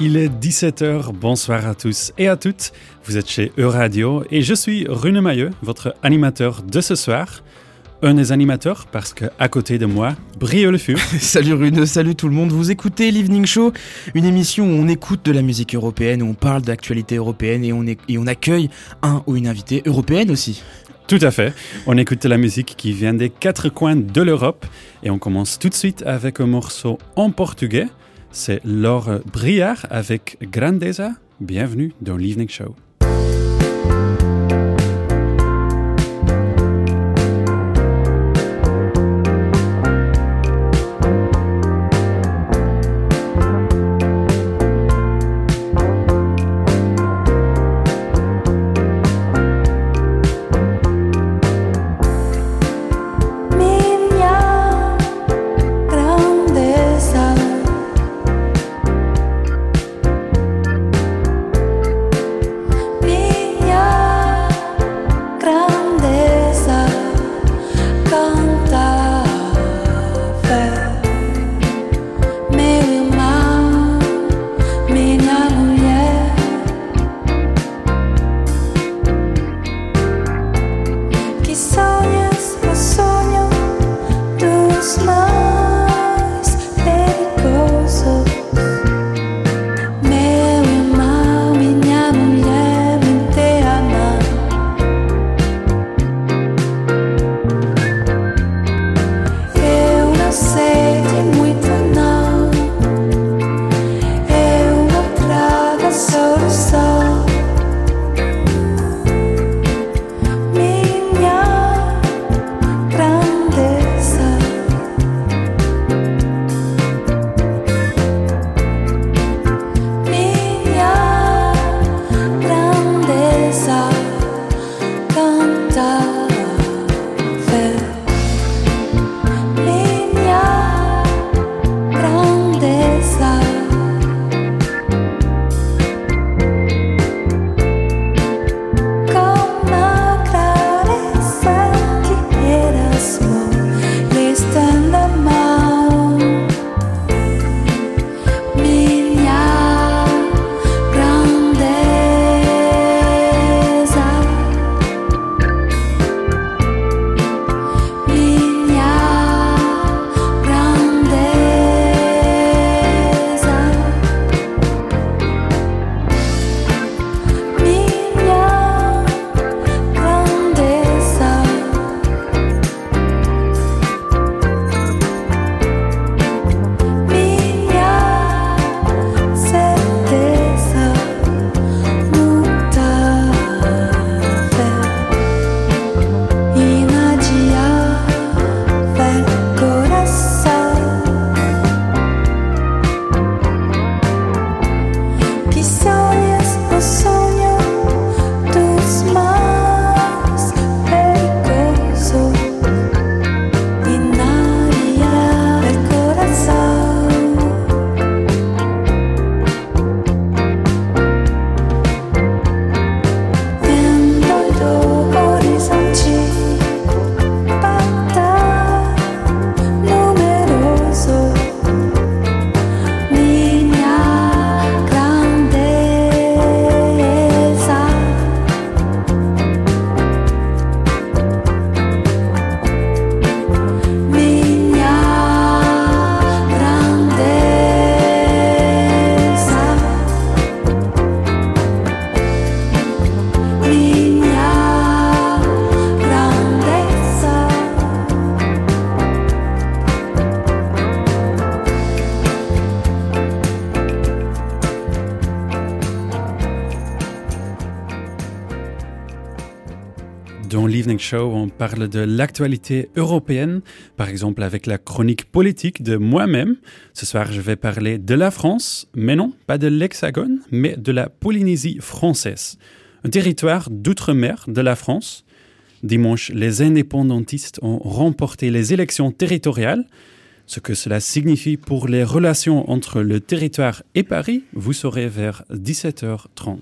Il est 17h, bonsoir à tous et à toutes. Vous êtes chez Euradio et je suis Rune Mailleux, votre animateur de ce soir. Un des animateurs parce que à côté de moi brille le fur. salut Rune, salut tout le monde. Vous écoutez l'Evening Show, une émission où on écoute de la musique européenne, où on parle d'actualité européenne et on, et on accueille un ou une invitée européenne aussi. Tout à fait. On écoute de la musique qui vient des quatre coins de l'Europe et on commence tout de suite avec un morceau en portugais. C'est Laure Briard avec Grandeza. Bienvenue dans l'Evening Show. On parle de l'actualité européenne, par exemple avec la chronique politique de moi-même. Ce soir, je vais parler de la France, mais non, pas de l'Hexagone, mais de la Polynésie française, un territoire d'outre-mer de la France. Dimanche, les indépendantistes ont remporté les élections territoriales. Ce que cela signifie pour les relations entre le territoire et Paris, vous saurez vers 17h30.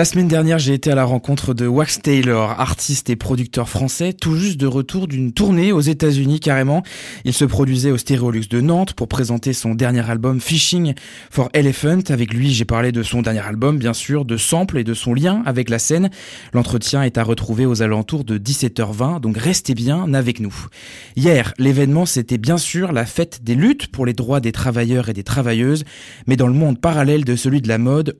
La semaine dernière, j'ai été à la rencontre de Wax Taylor, artiste et producteur français, tout juste de retour d'une tournée aux États-Unis carrément. Il se produisait au Stéréolux de Nantes pour présenter son dernier album Fishing for Elephant. Avec lui, j'ai parlé de son dernier album, bien sûr, de samples et de son lien avec la scène. L'entretien est à retrouver aux alentours de 17h20, donc restez bien avec nous. Hier, l'événement, c'était bien sûr la fête des luttes pour les droits des travailleurs et des travailleuses, mais dans le monde parallèle de celui de la mode,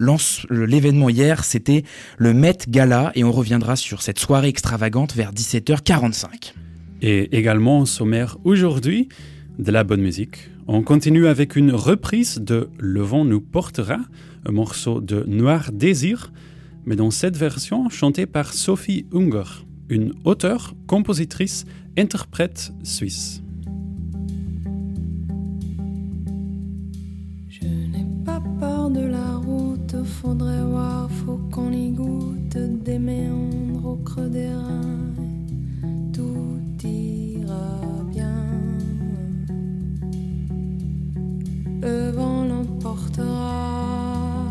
l'événement hier, c'était le Met Gala et on reviendra sur cette soirée extravagante vers 17h45. Et également au sommaire aujourd'hui de la bonne musique. On continue avec une reprise de Le vent nous portera, un morceau de Noir Désir, mais dans cette version chantée par Sophie Unger, une auteure, compositrice, interprète suisse. Je n'ai pas peur de la route, faudrait voir, faut qu'on y goûte des méandres au creux des reins. Tout ira bien. Le vent l'emportera.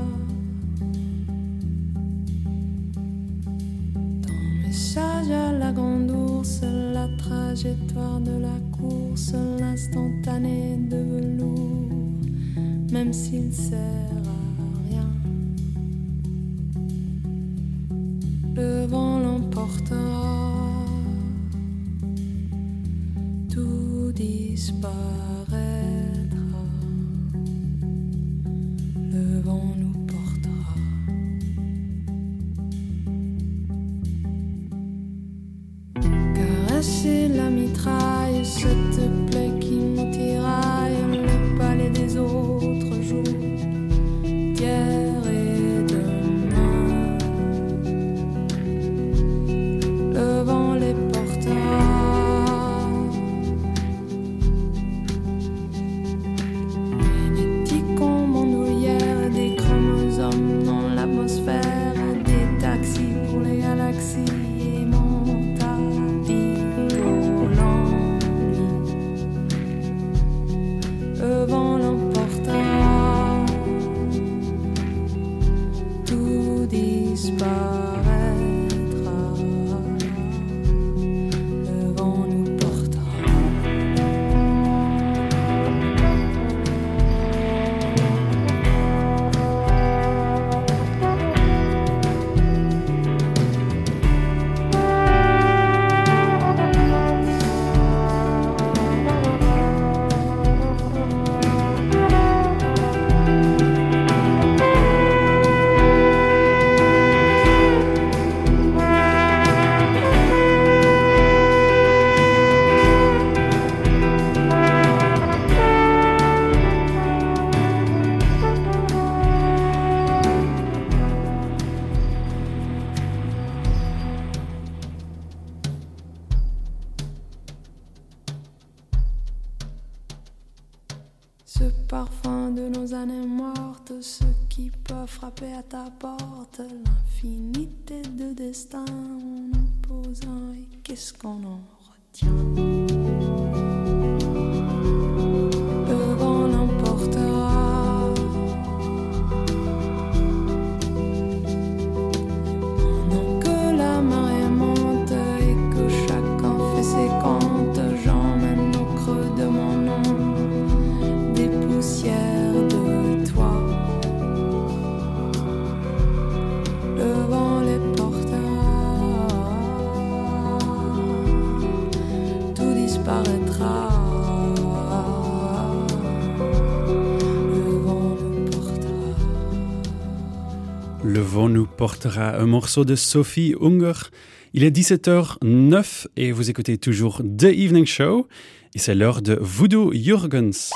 Ton message à la grande ours, la trajectoire de la course, l'instantané de velours même s'il sert Le vent l'emportera, tout disparaîtra. Le vent nous portera. Caresser la mitraille, cette un morceau de Sophie Unger. Il est 17h09 et vous écoutez toujours The Evening Show. Et c'est l'heure de Voodoo Jurgens.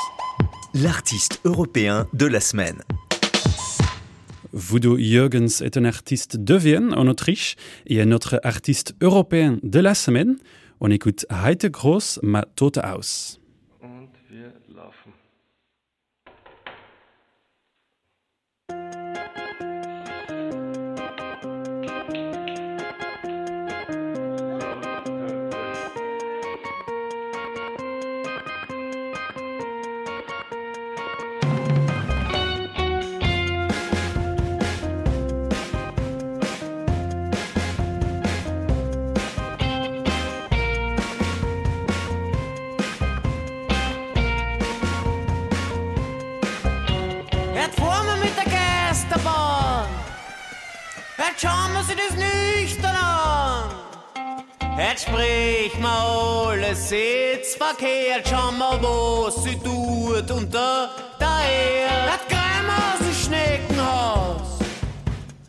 L'artiste européen de la semaine. Voodoo Jurgens est un artiste de Vienne, en Autriche, et est notre artiste européen de la semaine. On écoute Heite Groß, Ma Tote Aus. Verkehrt, schau mal, was sie tut unter der Erde. Das Greim aus dem Schneckenhaus,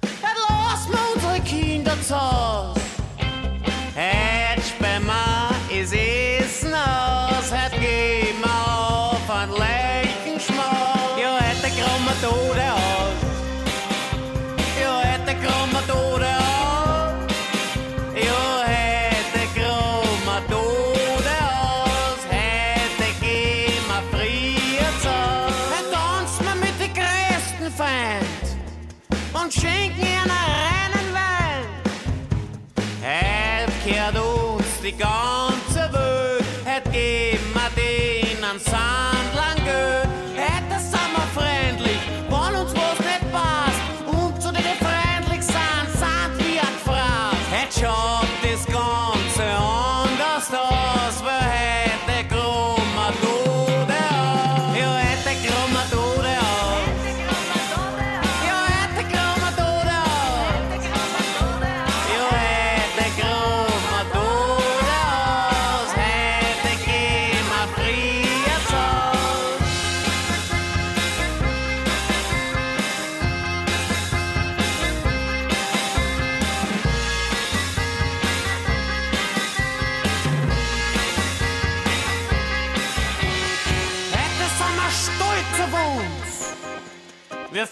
das lassen wir unsere Kinder zu be gone.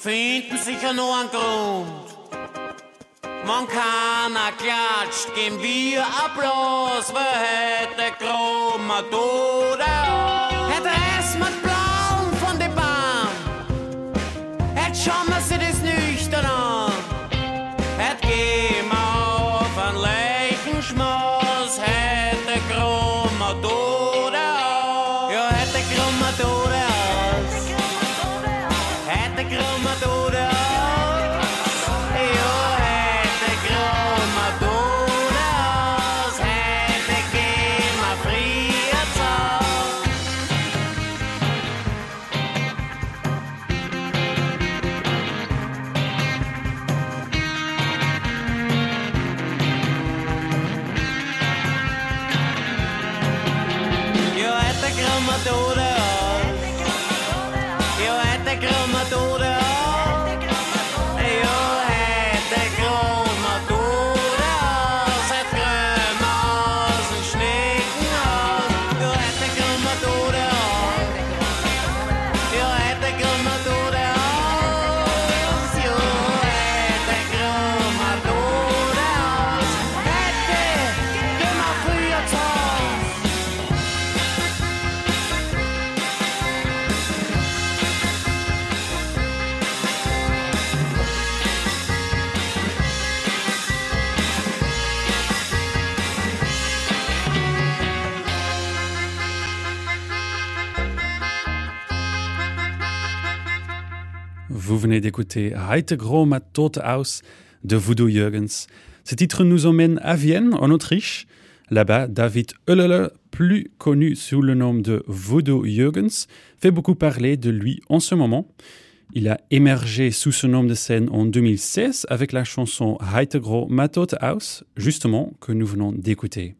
Finden sicher nur einen Grund. Man kann klatscht, geben wir Applaus, wer hätte krummer Tode Hätte es mit Blauen von der Bahn, hätte schauen wir sich das nüchtern an. Hätte gehen wir auf ein Leichenschmaus, hätte krummer Tode Ja, hätte krummer Tode venez d'écouter Heite Gros mat Tote aus de Voodoo Jürgens. Ce titre nous emmène à Vienne, en Autriche. Là-bas, David Oehlele, plus connu sous le nom de Voodoo Jürgens, fait beaucoup parler de lui en ce moment. Il a émergé sous ce nom de scène en 2016 avec la chanson Heite Gros mat Tote aus, justement, que nous venons d'écouter.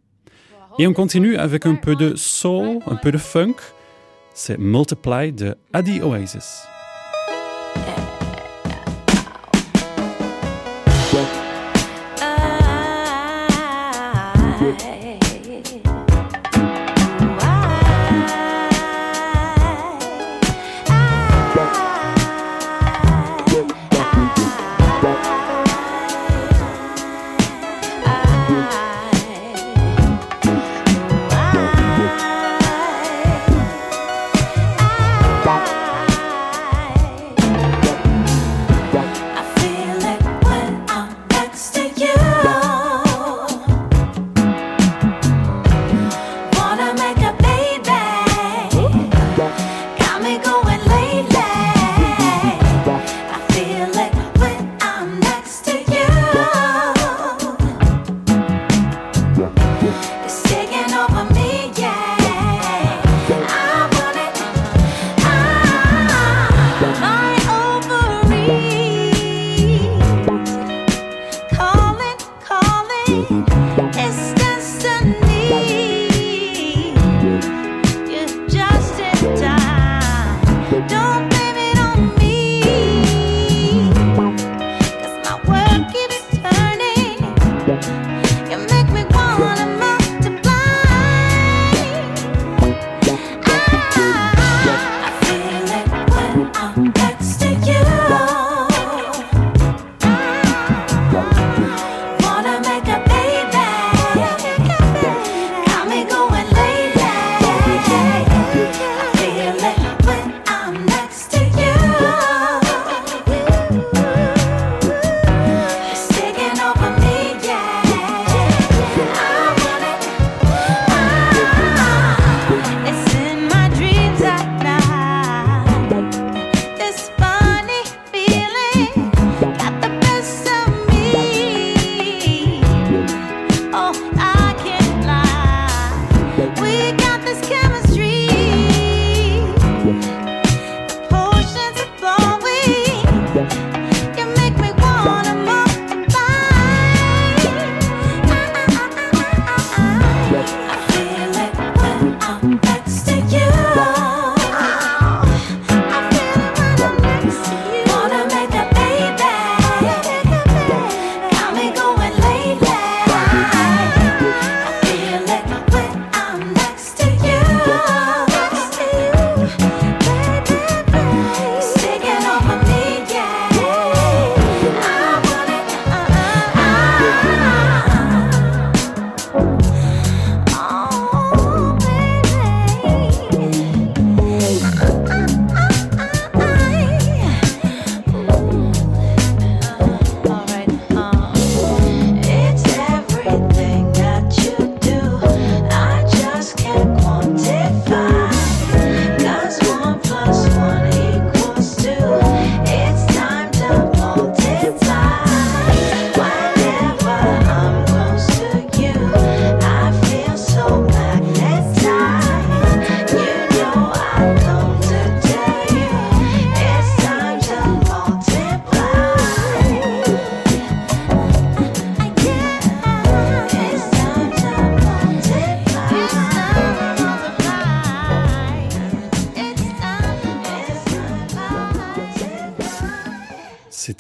Et on continue avec un peu de soul, un peu de funk. C'est Multiply de Adi Oasis.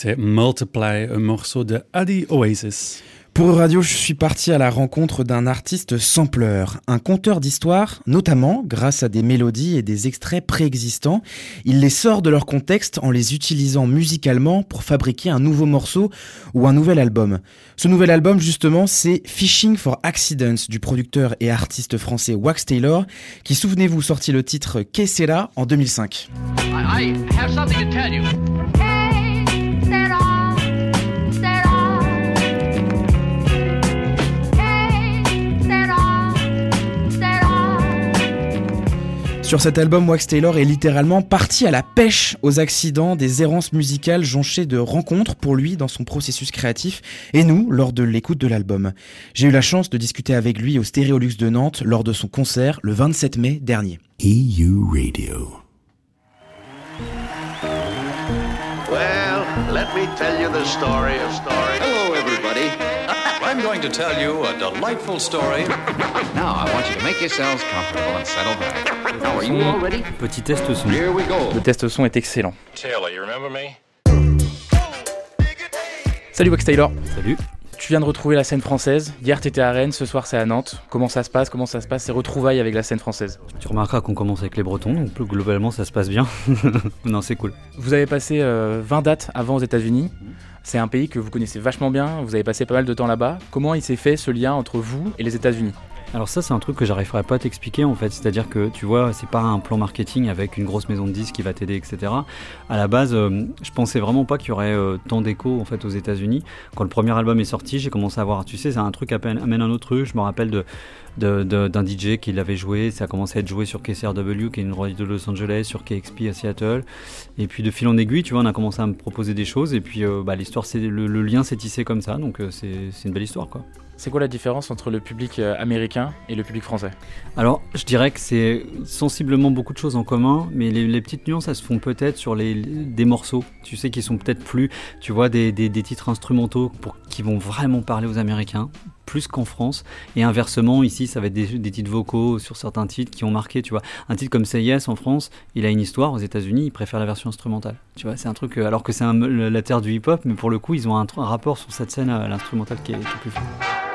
C'était Multiply, un morceau de Adi Oasis. Pour Radio, je suis parti à la rencontre d'un artiste sampleur, un conteur d'histoire, notamment grâce à des mélodies et des extraits préexistants. Il les sort de leur contexte en les utilisant musicalement pour fabriquer un nouveau morceau ou un nouvel album. Ce nouvel album, justement, c'est Fishing for Accidents du producteur et artiste français Wax Taylor, qui, souvenez-vous, sortit le titre Que sera en 2005. I, I have something to tell you. Sur cet album, Wax Taylor est littéralement parti à la pêche aux accidents, des errances musicales jonchées de rencontres pour lui dans son processus créatif et nous lors de l'écoute de l'album. J'ai eu la chance de discuter avec lui au Stéréolux de Nantes lors de son concert le 27 mai dernier. EU Radio. Well, let me tell you the story of story. I'm going to tell you a delightful story. Now, I want you to make yourselves comfortable and settle back. Now, are you? All ready? Petit test son. Here we go. Le test son est excellent. Taylor, you remember me? Salut Wax Taylor. Salut. Tu viens de retrouver la scène française. Hier, t'étais à Rennes, ce soir, c'est à Nantes. Comment ça se passe? Comment ça se passe? Ces retrouvailles avec la scène française Tu remarqueras qu'on commence avec les Bretons, donc plus globalement ça se passe bien. non, c'est cool. Vous avez passé euh, 20 dates avant aux États-Unis. C'est un pays que vous connaissez vachement bien. Vous avez passé pas mal de temps là-bas. Comment il s'est fait ce lien entre vous et les États-Unis? Alors ça c'est un truc que j'arriverai pas à t'expliquer en fait, c'est-à-dire que tu vois c'est pas un plan marketing avec une grosse maison de disques qui va t'aider etc. À la base euh, je pensais vraiment pas qu'il y aurait euh, tant d'écho en fait aux États-Unis. Quand le premier album est sorti j'ai commencé à voir, tu sais c'est un truc amène un autre truc, je me rappelle de d'un DJ qui l'avait joué, ça a commencé à être joué sur KCRW qui est une radio de Los Angeles, sur KXP à Seattle et puis de fil en aiguille tu vois on a commencé à me proposer des choses et puis euh, bah, l'histoire c'est le, le lien s'est tissé comme ça donc c'est une belle histoire quoi. C'est quoi la différence entre le public euh, américain et le public français? Alors, je dirais que c'est sensiblement beaucoup de choses en commun, mais les, petites nuances, elles se font peut-être sur les, des morceaux, tu sais, qui sont peut-être plus, tu vois, des, des, titres instrumentaux pour, qui vont vraiment parler aux Américains, plus qu'en France. Et inversement, ici, ça va être des, des titres vocaux sur certains titres qui ont marqué, tu vois. Un titre comme Say Yes en France, il a une histoire. Aux États-Unis, ils préfèrent la version instrumentale. Tu vois, c'est un truc, euh, alors que c'est la terre du hip-hop, mais pour le coup, ils ont un, rapport sur cette scène à l'instrumental qui est, qui est plus fort.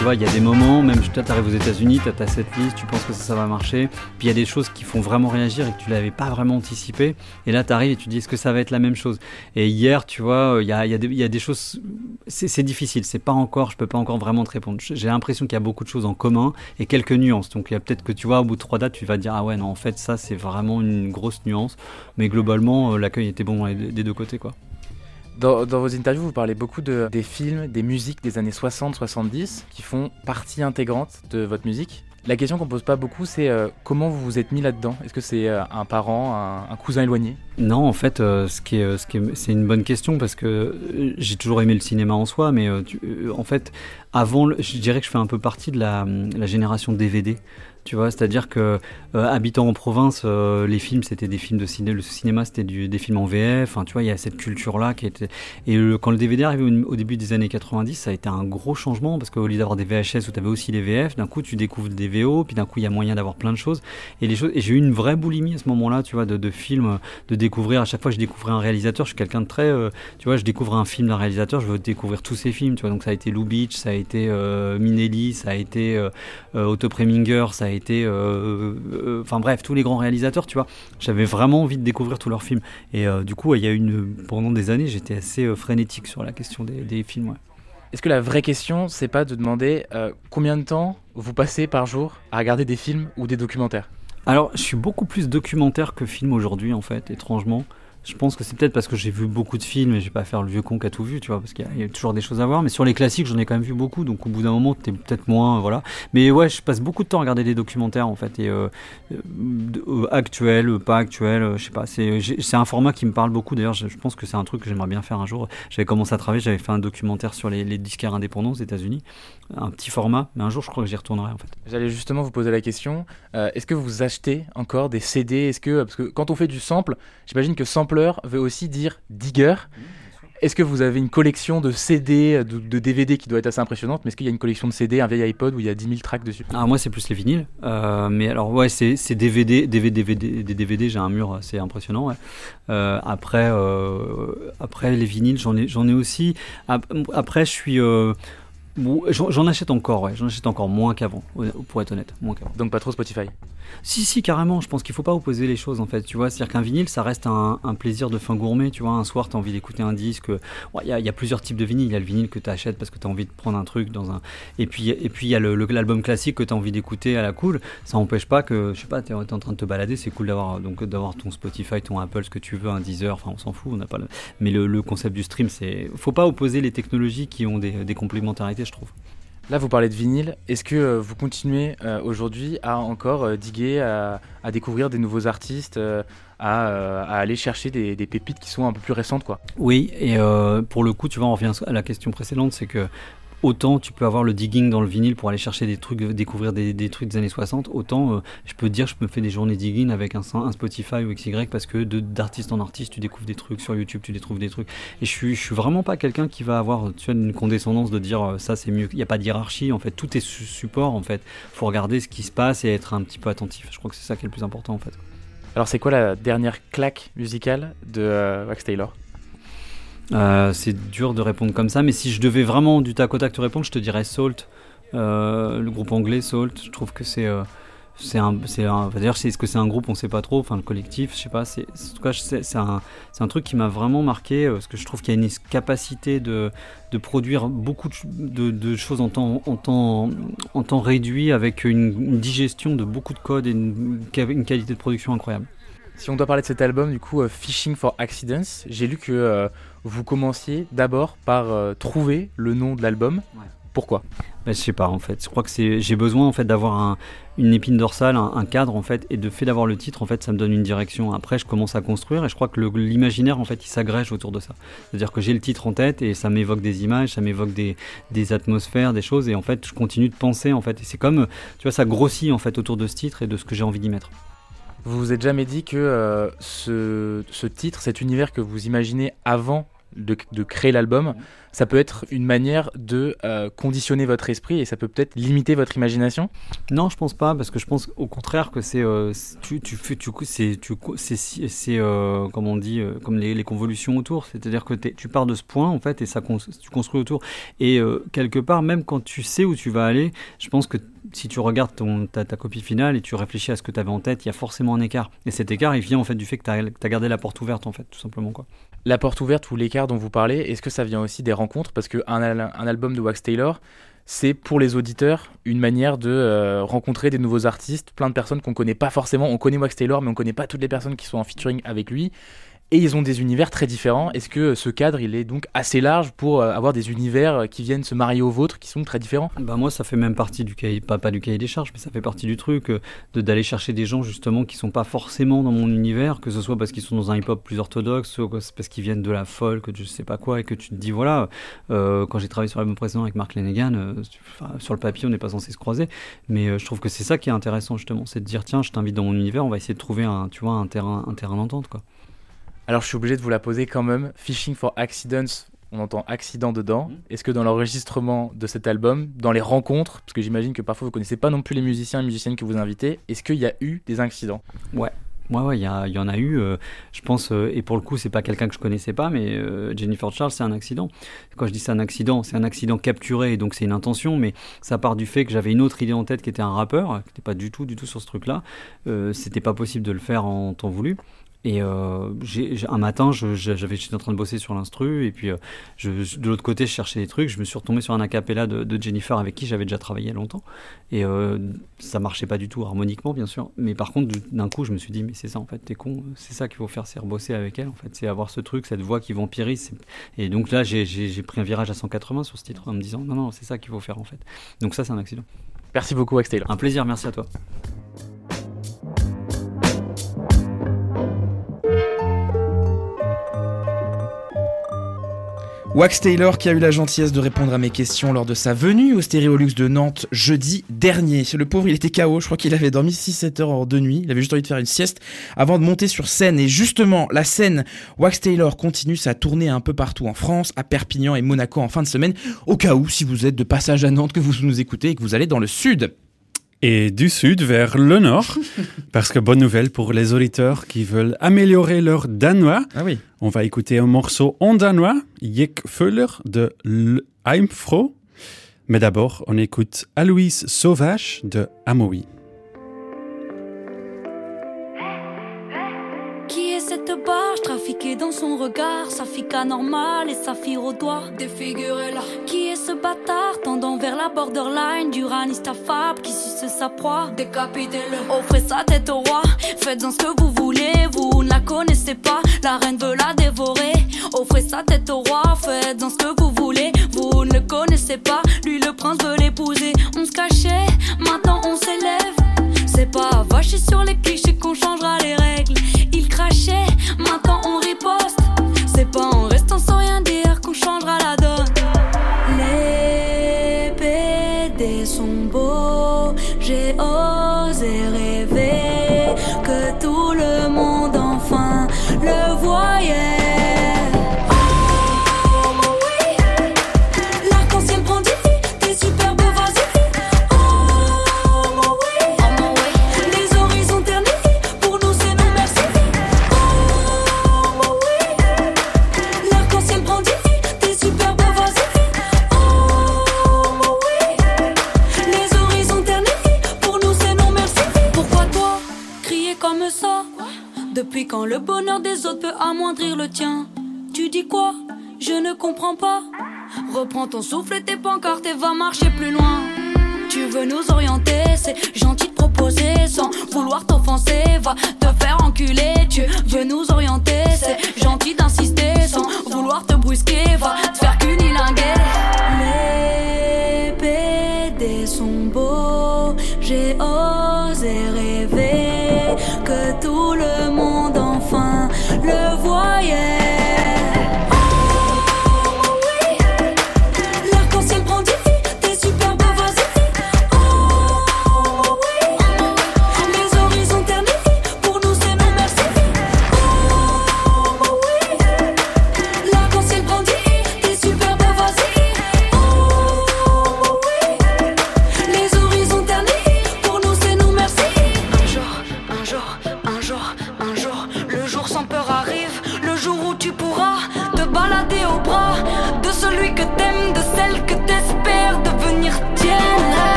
Tu vois, il y a des moments, même toi, tu arrives aux États-Unis, tu as ta setlist, tu penses que ça, va marcher, puis il y a des choses qui font vraiment réagir et que tu l'avais pas vraiment anticipé, et là tu arrives et tu dis est-ce que ça va être la même chose? Et hier, tu vois, il y a, il y a y a des choses, c'est difficile, c'est pas encore, je peux pas encore vraiment te répondre. J'ai l'impression qu'il y a beaucoup de choses en commun et quelques nuances, donc il y a peut-être que tu vois, au bout de trois dates, tu vas te dire ah ouais, non, en fait, ça c'est vraiment une grosse nuance, mais globalement, euh, l'accueil était bon des des deux côtés, quoi. Dans, vos interviews, vous parlez beaucoup de, des films, des musiques des années 60-70 qui font partie intégrante de votre musique. La question qu'on pose pas beaucoup, c'est euh, comment vous vous êtes mis là-dedans? Est-ce que c'est euh, un parent, un, cousin éloigné? Non, en fait, euh, ce qui est, ce c'est une bonne question parce que j'ai toujours aimé le cinéma en soi, mais en fait, avant, je dirais que je fais un peu partie de la, génération DVD. Tu vois, c'est-à-dire que euh, habitant en province, euh, les films c'était des films de cinéma, le cinéma c'était des films en VF. Enfin, tu vois, il y a cette culture-là qui était. Et quand le DVD est arrivé au, au début des années 90, ça a été un gros changement parce qu'au lieu d'avoir des VHS où tu avais aussi les VF, d'un coup tu découvres des VO, puis d'un coup il y a moyen d'avoir plein de choses. Et les choses. Et j'ai eu une vraie boulimie à ce moment-là, tu vois, de, films, de découvrir. À chaque fois je découvrais un réalisateur, je suis quelqu'un de très. euh, tu vois, je découvre un film d'un réalisateur, je veux découvrir tous ses films. Tu vois, donc ça a été Lou Beach, ça a été euh, Minelli, ça a été euh, euh, Otto Preminger, ça a été. Enfin bref, tous les grands réalisateurs, tu vois. J'avais vraiment envie de découvrir tous leurs films. Et du coup, il y a une. Pendant des années, j'étais assez frénétique sur la question des, des films, ouais. Est-ce que la vraie question, c'est pas de demander euh, combien de temps vous passez par jour à regarder des films ou des documentaires? Alors, je suis beaucoup plus documentaire que film aujourd'hui, en fait, étrangement. Je pense que c'est peut-être parce que j'ai vu beaucoup de films et je vais pas faire le vieux con qui a tout vu, tu vois, parce qu'il y a- toujours des choses à voir. Mais sur les classiques, j'en ai quand même vu beaucoup, donc au bout d'un moment, t'es peut-être moins, voilà. Mais ouais, je passe beaucoup de temps à regarder des documentaires, en fait, et euh, euh, actuels, pas actuels, euh, je sais pas. C'est un format qui me parle beaucoup. D'ailleurs, je, je pense que c'est un truc que j'aimerais bien faire un jour. J'avais commencé à travailler, j'avais fait un documentaire sur les, les disquaires indépendants aux États-Unis, un petit format, mais un jour, je crois que j'y retournerai, en fait. J'allais justement vous poser la question euh, est-ce que vous achetez encore des CD Est-ce que parce que quand on fait du sample, j'imagine que sampler veut aussi dire digger. Est-ce que vous avez une collection de CD, de, de DVD qui doit être assez impressionnante, mais est-ce qu'il y a une collection de CD, un vieil iPod où il y a 10 000 tracks dessus? Ah, moi, c'est plus les vinyles. Euh, mais alors, ouais, c'est c'est DVD, DVD, DVD, des DVD, j'ai un mur assez impressionnant. ouais. Euh, après, euh, après, les vinyles, j'en ai, aussi. Ap- Après, je suis. J'en achète encore, ouais. J'en achète encore moins qu'avant, pour être honnête. Moins qu'avant. Donc pas trop Spotify Si, si, carrément. Je pense qu'il faut pas opposer les choses, en fait. Tu vois, c'est-à-dire qu'un vinyle, ça reste un, un plaisir de fin gourmet. Tu vois, un soir, tu as envie d'écouter un disque. Ouais, Il y, a- il y a plusieurs types de vinyles. Il y a le vinyle que tu achètes parce que tu as envie de prendre un truc dans un. Et puis, et puis il y a le- le- l'album classique que tu as envie d'écouter à la cool. Ça n'empêche pas que, je sais pas, tu es, en train de te balader. C'est cool d'avoir ton Spotify, ton Apple, ce que tu veux, un Deezer. Enfin, on s'en fout. On n'a pas le... Mais le, le concept du stream, c'est. Faut pas opposer les technologies qui ont des, des complémentarités, Là, vous parlez de vinyle. Est-ce que euh, vous continuez euh, aujourd'hui à encore euh, diguer, à, découvrir des nouveaux artistes, à, aller chercher des, des pépites qui sont un peu plus récentes, quoi? Oui, et pour le coup, tu vois, on revient à la question précédente, c'est que autant tu peux avoir le digging dans le vinyle pour aller chercher des trucs, euh, découvrir des, trucs des années 60, autant euh, je peux dire, je me fais des journées digging avec un, un Spotify ou XY parce que d'artiste en artiste, tu découvres des trucs sur YouTube, tu découvres des trucs. Et je suis, suis vraiment pas quelqu'un qui va avoir une condescendance de dire euh, ça c'est mieux. Il n'y a pas d'hierarchie, en fait, tout est su- support, en fait. faut regarder ce qui se passe et être un petit peu attentif. Je crois que c'est ça qui est le plus important, en fait. Alors, c'est quoi la dernière claque musicale de euh, Wax Taylor? Euh, c'est dur de répondre comme ça, mais si je devais vraiment du tac au tac te répondre, je te dirais Salt, Euh, le groupe anglais Salt. Je trouve que c'est euh, c'est un, c'est d'ailleurs, c'est- est-ce que c'est un groupe, on sait pas trop. Enfin, le collectif, je sais pas. C'est, en tout cas, c'est, un, un truc qui m'a vraiment marqué parce que je trouve qu'il y a une capacité de, de produire beaucoup de, de- de choses en temps, en temps, en temps réduit avec une, digestion de beaucoup de codes et une qualité de production incroyable. Si on doit parler de cet album, du coup, euh, Fishing for Accidents, j'ai lu que euh, vous commenciez d'abord par euh, trouver le nom de l'album. Pourquoi? Bah, je sais pas en fait. Je crois que c'est j'ai besoin en fait d'avoir un- une épine dorsale, un, un cadre en fait, et de fait d'avoir le titre en fait, ça me donne une direction. Après, je commence à construire et je crois que l'imaginaire en fait, il s'agrège autour de ça. C'est-à-dire que j'ai le titre en tête et ça m'évoque des images, ça m'évoque des, des atmosphères, des choses et en fait, je continue de penser en fait. Et c'est comme, tu vois, ça grossit en fait autour de ce titre et de ce que j'ai envie d'y mettre. Vous vous êtes jamais dit que euh, ce, ce titre, cet univers que vous imaginez avant de, créer l'album, ça peut être une manière de euh, conditionner votre esprit et ça peut peut-être limiter votre imagination Non, je pense pas, parce que je pense au contraire que c'est euh, tu tu tu c'est euh, comme on dit euh, comme les, convolutions autour, c'est-à-dire que tu pars de ce point en fait et ça tu construis autour et quelque part même quand tu sais où tu vas aller, je pense que si tu regardes ton, ta, ta copie finale et tu réfléchis à ce que tu avais en tête, il y a forcément un écart. Et cet écart, il vient en fait du fait que tu as, gardé la porte ouverte en fait, tout simplement quoi. La porte ouverte ou l'écart dont vous parlez, est-ce que ça vient aussi des rencontres? Parce qu'un un album de Wax Taylor, c'est pour les auditeurs une manière de euh, rencontrer des nouveaux artistes, plein de personnes qu'on connaît pas forcément. On connaît Wax Taylor, mais on connaît pas toutes les personnes qui sont en featuring avec lui. Et ils ont des univers très différents. Est-ce que ce cadre, il est donc assez large pour euh, avoir des univers euh, qui viennent se marier aux vôtres, qui sont très différents? Bah moi, ça fait même partie du cahier, pas, pas du cahier des charges, mais ça fait partie du truc euh, de d'aller chercher des gens justement qui sont pas forcément dans mon univers, que ce soit parce qu'ils sont dans un hip-hop plus orthodoxe, parce qu'ils viennent de la folk, je sais pas quoi, et que tu te dis voilà, quand j'ai travaillé sur l'album précédent avec Mark Lanegan, sur le papier on n'est pas censé se croiser, mais je trouve que c'est ça qui est intéressant justement, c'est de dire tiens, je t'invite dans mon univers, on va essayer de trouver un, tu vois, un terrain, un terrain d'entente quoi. Alors je suis obligé de vous la poser quand même. Fishing for Accidents, on entend accident dedans. Est-ce que dans l'enregistrement de cet album, dans les rencontres, parce que j'imagine que parfois vous connaissez pas non plus les musiciens et musiciennes que vous invitez, est-ce qu'il y a eu des accidents Ouais. Ouais, ouais, il y, en a eu. euh, je pense, euh, et pour le coup, c'est pas quelqu'un que je connaissais pas, mais euh, Jennifer Charles, c'est un accident. Quand je dis c'est un accident, c'est un accident capturé, donc c'est une intention, mais ça part du fait que j'avais une autre idée en tête qui était un rappeur, qui n'était pas du tout, du tout sur ce truc-là. C'était pas possible de le faire en temps voulu. Et euh, un matin, j'étais en train de bosser sur l'instru, et puis euh, je, je- de l'autre côté, je cherchais des trucs. Je me suis retombé sur un acapella de, de Jennifer avec qui j'avais déjà travaillé il y a longtemps. Et euh, ça marchait pas du tout harmoniquement, bien sûr. Mais par contre, du- d'un coup, je me suis dit, mais c'est ça en fait, t'es con, c'est ça qu'il faut faire, c'est rebosser avec elle en fait, c'est avoir ce truc, cette voix qui vampirise. Et donc là, j'ai- pris un virage à 180 sur ce titre en me disant, non, non, c'est ça qu'il faut faire en fait. Donc ça, c'est un accident. Merci beaucoup, Taylor. Un plaisir, merci à toi. Wax Taylor qui a eu la gentillesse de répondre à mes questions lors de sa venue au Stéréolux de Nantes jeudi dernier. Le pauvre, il était KO, je crois qu'il avait dormi 6-7 heures hors de nuit, il avait juste envie de faire une sieste avant de monter sur scène. Et justement, la scène Wax Taylor continue sa tournée un peu partout en France, à Perpignan et Monaco en fin de semaine, au cas où, si vous êtes de passage à Nantes, que vous nous écoutez et que vous allez dans le sud. Et du sud vers le nord, parce que bonne nouvelle pour les auditeurs qui veulent améliorer leur danois. Ah oui. On va écouter un morceau en danois, Jek Fuller de L- Heimfro. Mais d'abord, on écoute Aloïs Sauvage de Amoi. Regard Sa fille anormale et sa fille au doigt. Défigurée-la Qui est ce bâtard tendant vers la borderline Du raniste affable qui suce sa proie? Décapitez-le. Offrez sa tête au roi. Faites-en ce que vous voulez Vous ne la connaissez pas. La reine veut la dévorer. Offrez sa tête au roi. Faites-en ce que vous voulez Vous ne connaissez pas. Lui le prince veut l'épouser. On se cachait Maintenant on s'élève c'est pas vacher sur les clichés qu'on changera les règles. Il crachait, maintenant on riposte. C'est pas en restant sans rien dire qu'on changera la donne. Peut amoindrir le tien Tu dis quoi? Je ne comprends pas. Reprends ton souffle et tes pancartes et va marcher plus loin. Tu veux nous orienter, c'est gentil de proposer sans vouloir t'offenser. Va te faire enculer, tu veux nous orienter, c'est gentil d'insister sans vouloir te brusquer. Va te faire cunilinguer. Les PD sont beaux, j'ai osé rêver que tout le monde le voyait.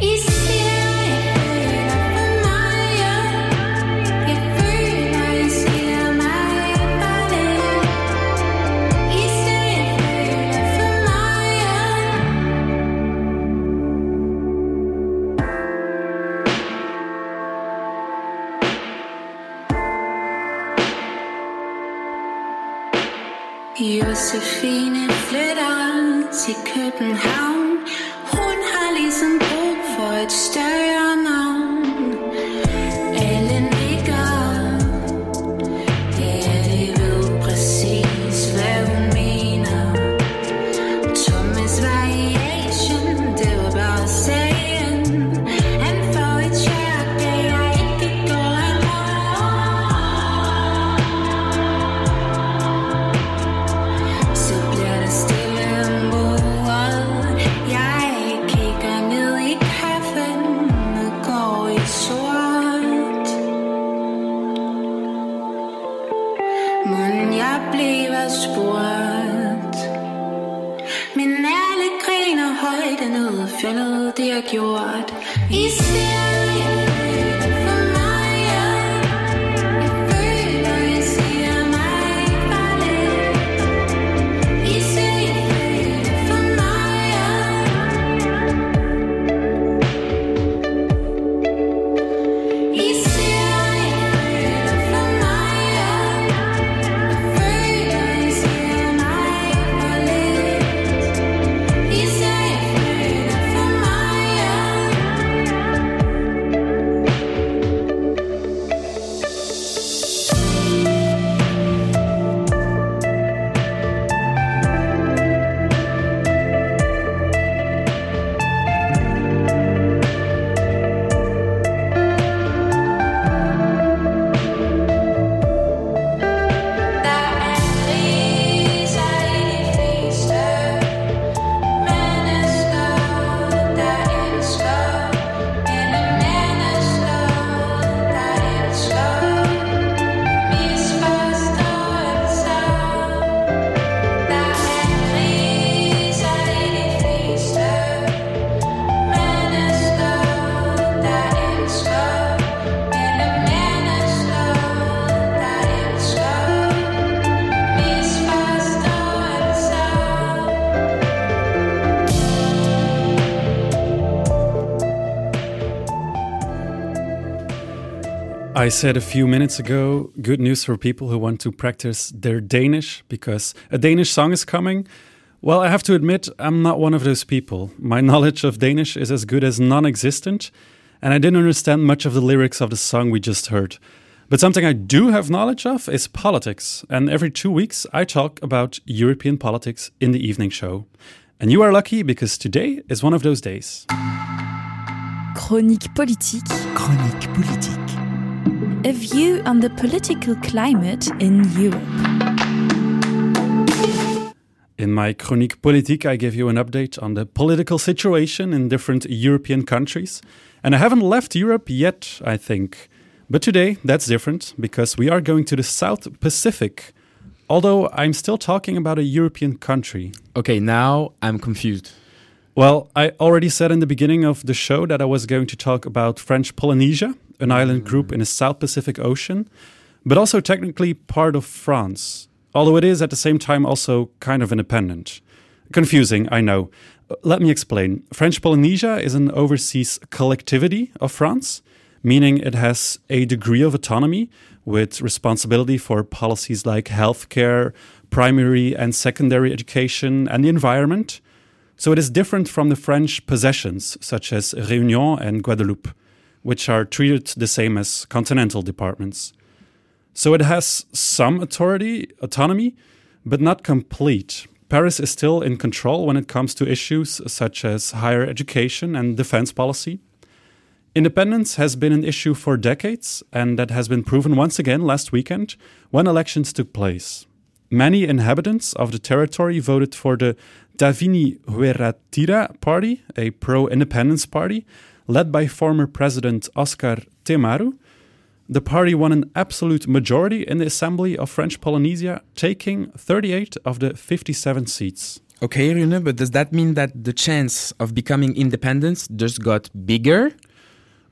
I I said a few minutes ago, good news for people who want to practice their Danish because a Danish song is coming. Well, I have to admit, I'm not one of those people. My knowledge of Danish is as good as non existent, and I didn't understand much of the lyrics of the song we just heard. But something I do have knowledge of is politics, and every two weeks I talk about European politics in the evening show. And you are lucky because today is one of those days. Chronique politique. Chronique politique. A view on the political climate in Europe. In my Chronique Politique, I give you an update on the political situation in different European countries. And I haven't left Europe yet, I think. But today, that's different because we are going to the South Pacific. Although I'm still talking about a European country. Okay, now I'm confused. Well, I already said in the beginning of the show that I was going to talk about French Polynesia, an island group in the South Pacific Ocean, but also technically part of France, although it is at the same time also kind of independent. Confusing, I know. Let me explain. French Polynesia is an overseas collectivity of France, meaning it has a degree of autonomy with responsibility for policies like healthcare, primary and secondary education, and the environment. So it is different from the French possessions, such as Réunion and Guadeloupe, which are treated the same as continental departments. So it has some authority, autonomy, but not complete. Paris is still in control when it comes to issues such as higher education and defense policy. Independence has been an issue for decades, and that has been proven once again last weekend when elections took place. Many inhabitants of the territory voted for the Davini Hueratira Party, a pro independence party led by former President Oscar Temaru. The party won an absolute majority in the Assembly of French Polynesia, taking 38 of the 57 seats. Okay, Rune, but does that mean that the chance of becoming independent just got bigger?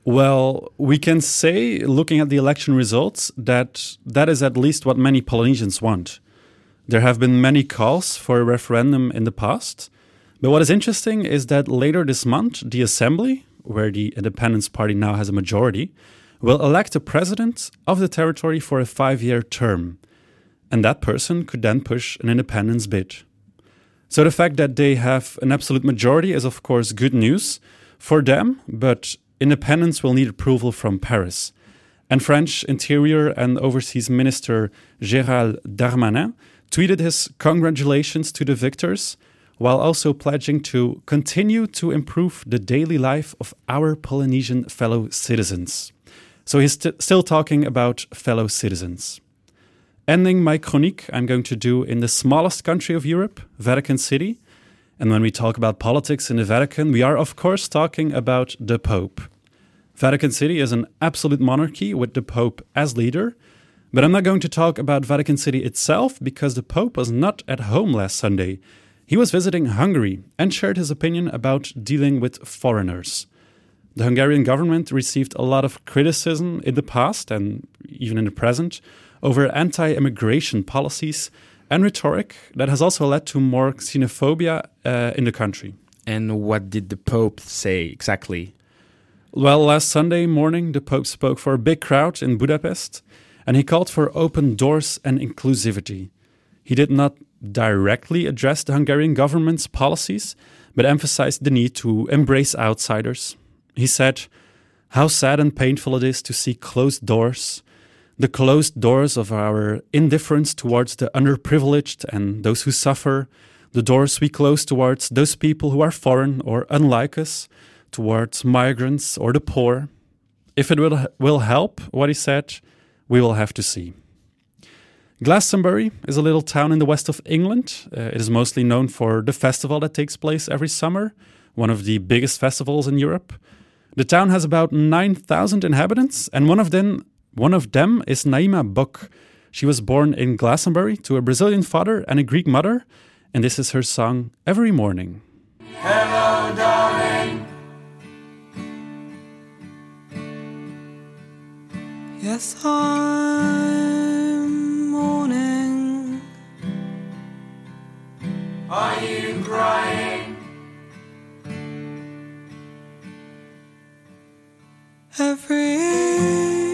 Well, we can say, looking at the election results, that that is at least what many Polynesians want. There have been many calls for a referendum in the past, but what is interesting is that later this month, the Assembly, where the Independence Party now has a majority, will elect a president of the territory for a five year term. And that person could then push an independence bid. So the fact that they have an absolute majority is, of course, good news for them, but independence will need approval from Paris. And French Interior and Overseas Minister Gérald Darmanin tweeted his congratulations to the victors, while also pledging to continue to improve the daily life of our Polynesian fellow citizens. So he's st- still talking about fellow citizens. Ending my chronique, I'm going to do in the smallest country of Europe, Vatican City. And when we talk about politics in the Vatican, we are, of course, talking about the Pope. Vatican City is an absolute monarchy with the Pope as leader. But I'm not going to talk about Vatican City itself because the Pope was not at home last Sunday. He was visiting Hungary and shared his opinion about dealing with foreigners. The Hungarian government received a lot of criticism in the past and even in the present over anti immigration policies and rhetoric that has also led to more xenophobia uh, in the country. And what did the Pope say exactly? Well, last Sunday morning, the Pope spoke for a big crowd in Budapest and he called for open doors and inclusivity. He did not directly address the Hungarian government's policies, but emphasized the need to embrace outsiders. He said, How sad and painful it is to see closed doors, the closed doors of our indifference towards the underprivileged and those who suffer, the doors we close towards those people who are foreign or unlike us, towards migrants or the poor. If it will, will help, what he said, we will have to see. Glastonbury is a little town in the west of England. Uh, it is mostly known for the festival that takes place every summer, one of the biggest festivals in Europe. The town has about 9,000 inhabitants, and one of them, one of them is Naima Buck. She was born in Glastonbury to a Brazilian father and a Greek mother, and this is her song Every Morning. Hello, darling. Yes, I'm Are you crying? Every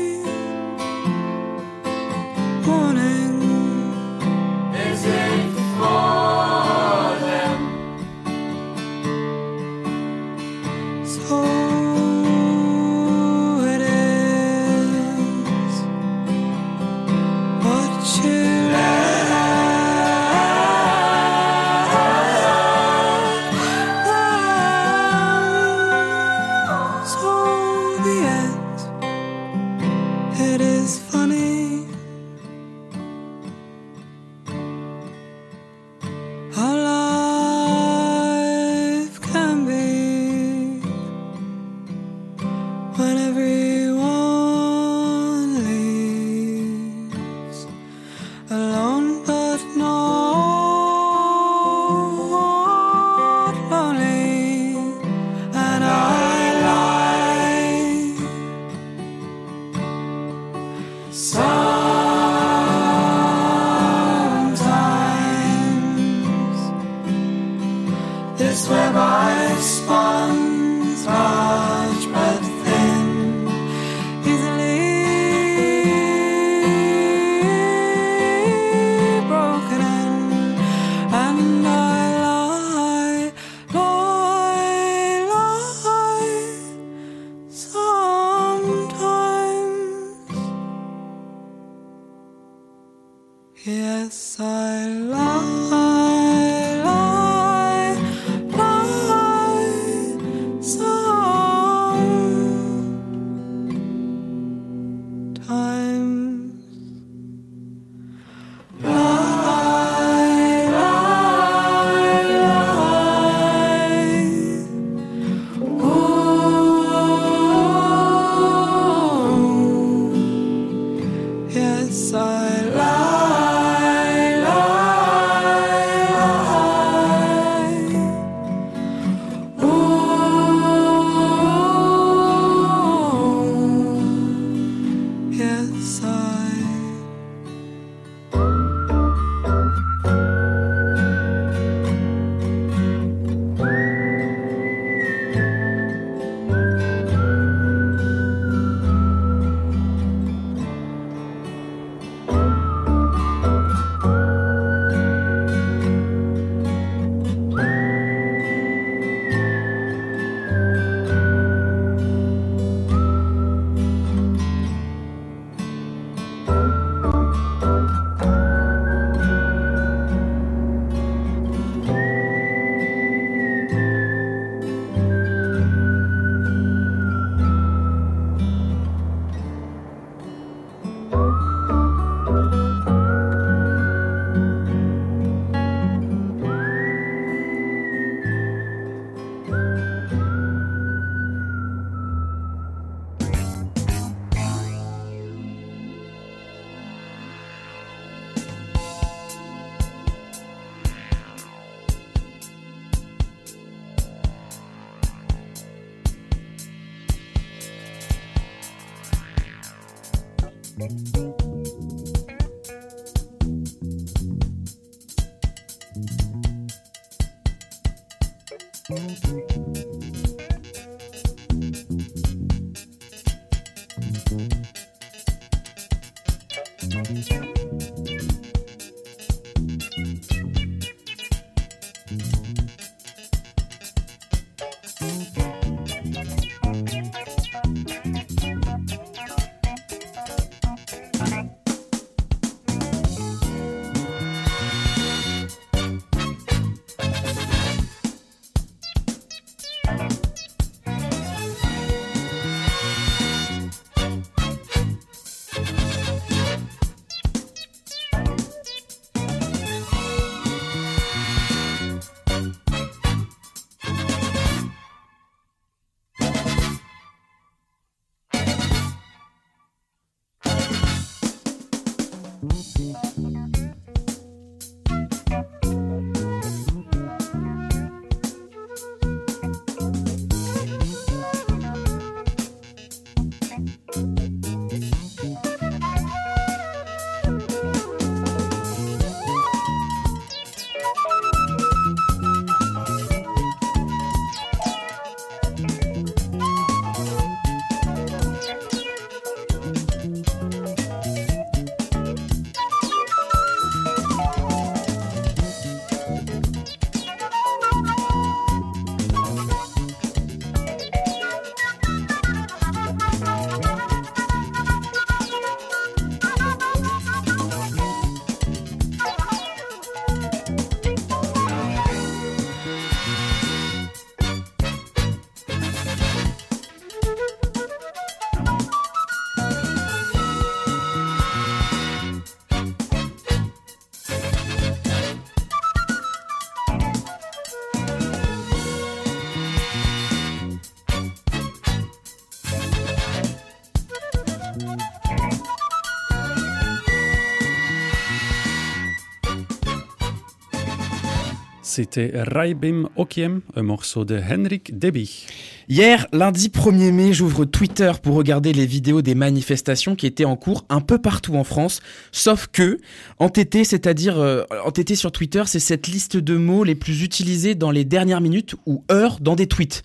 C'était Raibim Okiem, un morceau de Henrik Deby. Hier, lundi 1er mai, j'ouvre Twitter pour regarder les vidéos des manifestations qui étaient en cours un peu partout en France, sauf que entêté, c'est-à-dire euh, entêté sur Twitter, c'est cette liste de mots les plus utilisés dans les dernières minutes ou heures dans des tweets.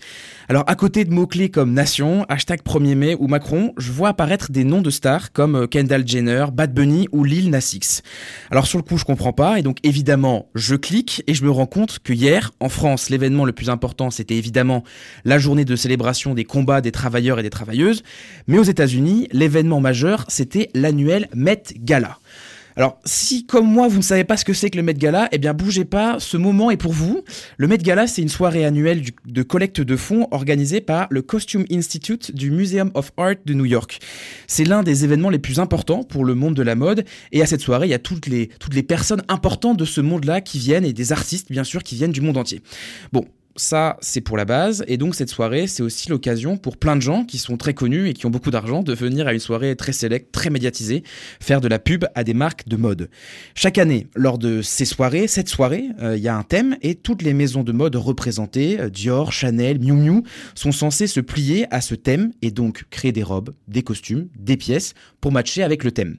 Alors à côté de mots-clés comme nation, hashtag 1er mai ou Macron, je vois apparaître des noms de stars comme euh, Kendall Jenner, Bad Bunny ou Lil Nas. Alors sur le coup, je comprends pas et donc évidemment, je clique et je me rends compte que hier, en France, l'événement le plus important, c'était évidemment la journée de célébration des combats des travailleurs et des travailleuses, mais aux États-Unis, l'événement majeur, c'était l'annuel Met Gala. Alors, si comme moi vous ne savez pas ce que c'est que le Met Gala, eh bien bougez pas, ce moment est pour vous. Le Met Gala, c'est une soirée annuelle de collecte de fonds organisée par le Costume Institute du Museum of Art de New York. C'est l'un des événements les plus importants pour le monde de la mode et à cette soirée, il y a toutes les, toutes les personnes importantes de ce monde-là qui viennent et des artistes bien sûr qui viennent du monde entier. Bon, ça, c'est pour la base. Et donc, cette soirée, c'est aussi l'occasion pour plein de gens qui sont très connus et qui ont beaucoup d'argent de venir à une soirée très sélecte, très médiatisée, faire de la pub à des marques de mode. Chaque année, lors de ces soirées, cette soirée, euh, il y a un thème et toutes les maisons de mode représentées, euh, Dior, Chanel, Miu Miu, sont censées se plier à ce thème et donc créer des robes, des costumes, des pièces pour matcher avec le thème.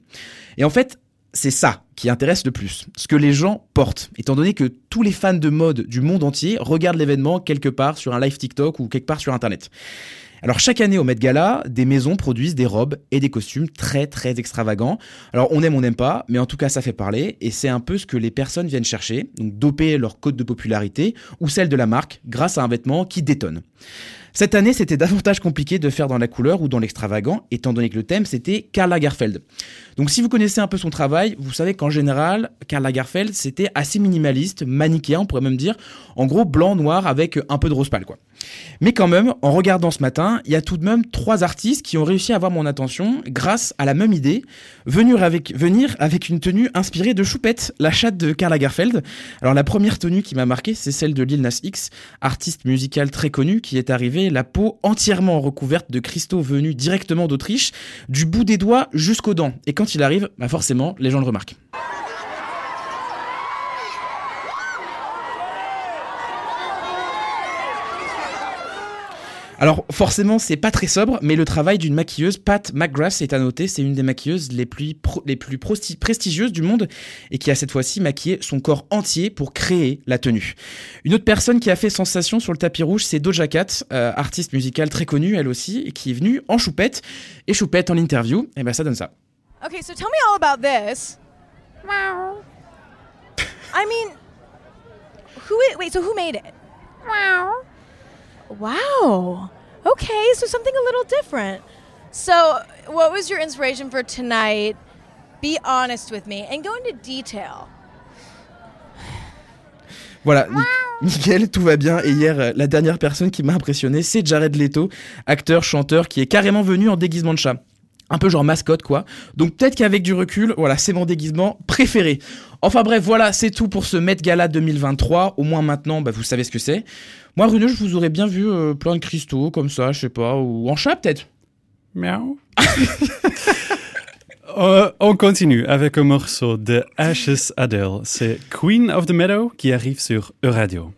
Et en fait, c'est ça qui intéresse le plus, ce que les gens portent, étant donné que tous les fans de mode du monde entier regardent l'événement quelque part sur un live TikTok ou quelque part sur Internet. Alors chaque année au Met Gala, des maisons produisent des robes et des costumes très très extravagants. Alors on aime, on n'aime pas, mais en tout cas ça fait parler et c'est un peu ce que les personnes viennent chercher, donc doper leur cote de popularité ou celle de la marque grâce à un vêtement qui détonne. Cette année, c'était davantage compliqué de faire dans la couleur ou dans l'extravagant, étant donné que le thème, c'était Karl Lagerfeld. Donc si vous connaissez un peu son travail, vous savez qu'en général, Karl Lagerfeld, c'était assez minimaliste, manichéen, on pourrait même dire, en gros blanc, noir, avec un peu de rose pâle, quoi. Mais quand même, en regardant ce matin, il y a tout de même trois artistes qui ont réussi à avoir mon attention grâce à la même idée, venir avec, venir avec une tenue inspirée de Choupette, la chatte de Karl Lagerfeld. Alors la première tenue qui m'a marqué, c'est celle de Lil Nas X, artiste musical très connu qui est arrivé la peau entièrement recouverte de cristaux venus directement d'Autriche, du bout des doigts jusqu'aux dents. Quand il arrive, bah forcément, les gens le remarquent. Alors forcément, c'est pas très sobre, mais le travail d'une maquilleuse, Pat McGrath, est à noter. C'est une des maquilleuses les plus, les plus prestigieuses du monde et qui a cette fois-ci maquillé son corps entier pour créer la tenue. Une autre personne qui a fait sensation sur le tapis rouge, c'est Doja Cat, euh, artiste musicale très connue elle aussi, et qui est venue en choupette. Et choupette en interview, et ben ça donne ça. Okay, so tell me all about this. Wow. I mean, who? i- Wait, so who made it? Wow. Wow. Okay, so something a little different. So, what was your inspiration for tonight? Be honest with me and go into detail. Voilà, Ni- nickel, tout va bien. Et hier, la dernière personne qui m'a impressionné, c'est Jared Leto, acteur, chanteur, qui est carrément venu en déguisement de chat. Un peu genre mascotte, quoi. Donc peut-être qu'avec du recul, voilà, c'est mon déguisement préféré. Enfin bref, voilà, c'est tout pour ce Met Gala 2023. Au moins maintenant, bah, vous savez ce que c'est. Moi, Bruno, je vous aurais bien vu euh, plein de cristaux, comme ça, je sais pas, ou en chat peut-être. Miaou. Euh, on continue avec un morceau de Ashes Adele. C'est Queen of the Meadow qui arrive sur Euradio.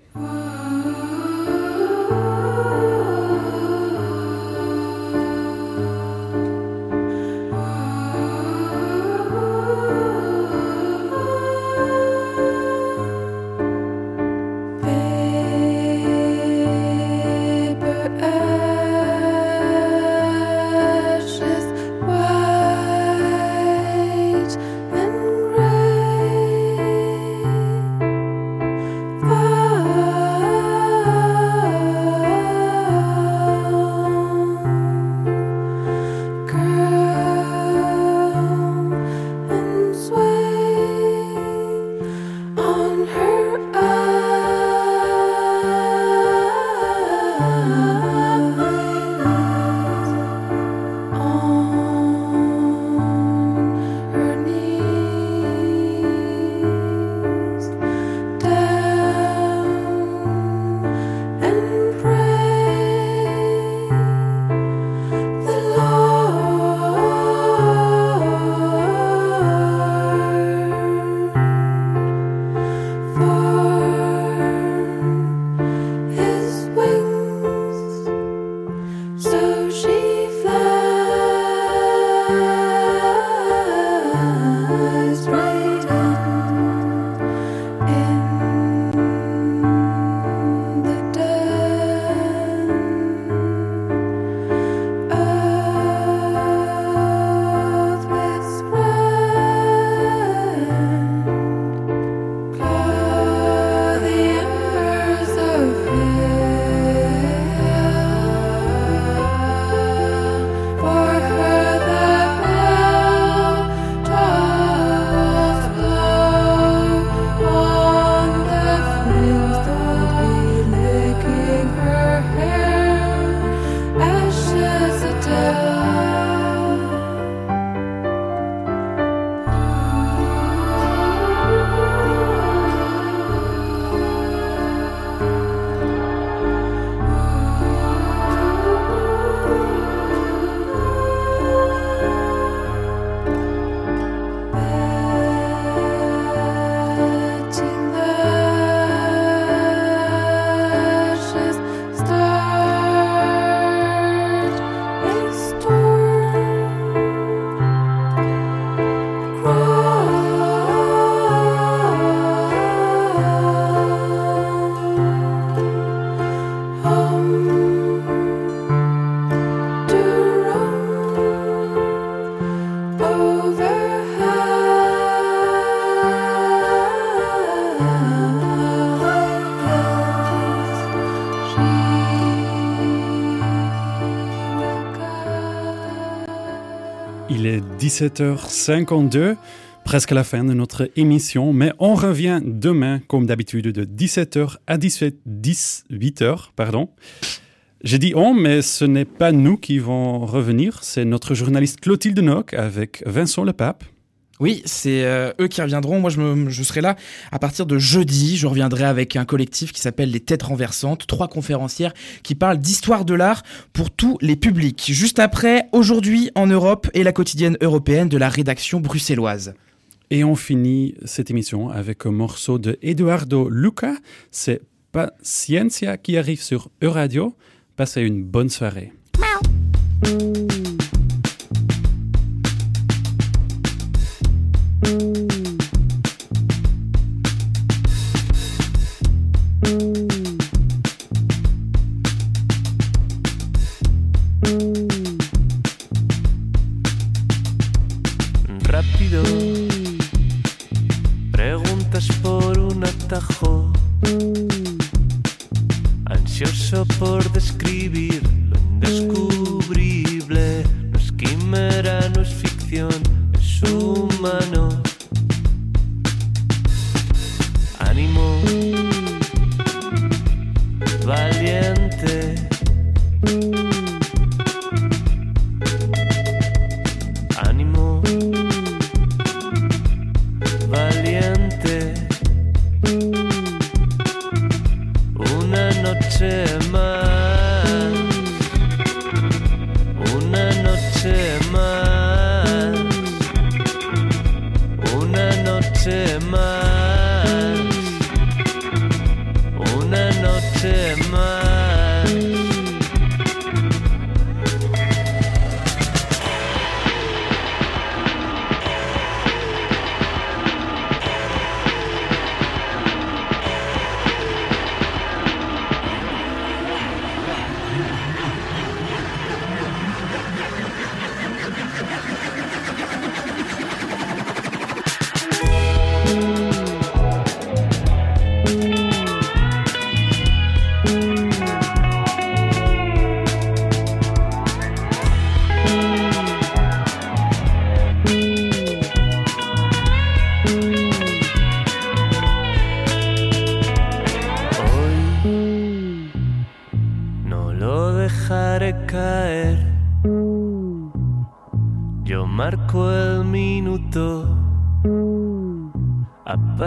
17h52, presque la fin de notre émission, mais on revient demain, comme d'habitude, de 17h à 18, 18h. Pardon. J'ai dit on, mais ce n'est pas nous qui vont revenir, c'est notre journaliste Clotilde Nock avec Vincent Le Pape. Oui, c'est euh, eux qui reviendront. Moi, je, serai là à partir de jeudi. Je reviendrai avec un collectif qui s'appelle Les Têtes Renversantes, trois conférencières qui parlent d'histoire de l'art pour tous les publics. Juste après, aujourd'hui en Europe et la quotidienne européenne de la rédaction bruxelloise. Et on finit cette émission avec un morceau de Eduardo Luca. C'est Paciencia qui arrive sur Euradio. Passez une bonne soirée.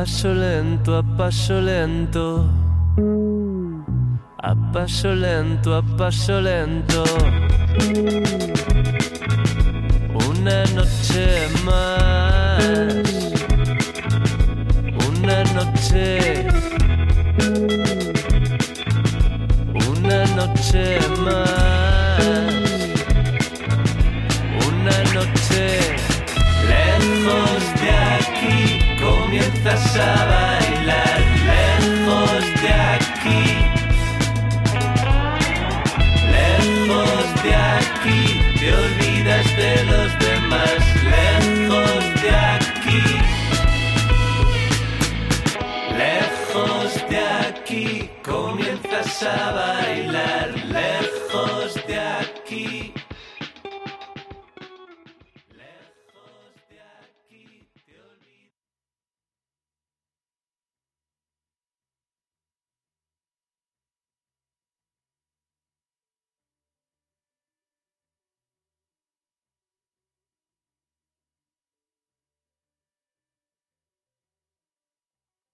paso lento, a paso lento. A paso lento, a paso lento. Una noche más. Una noche sabes.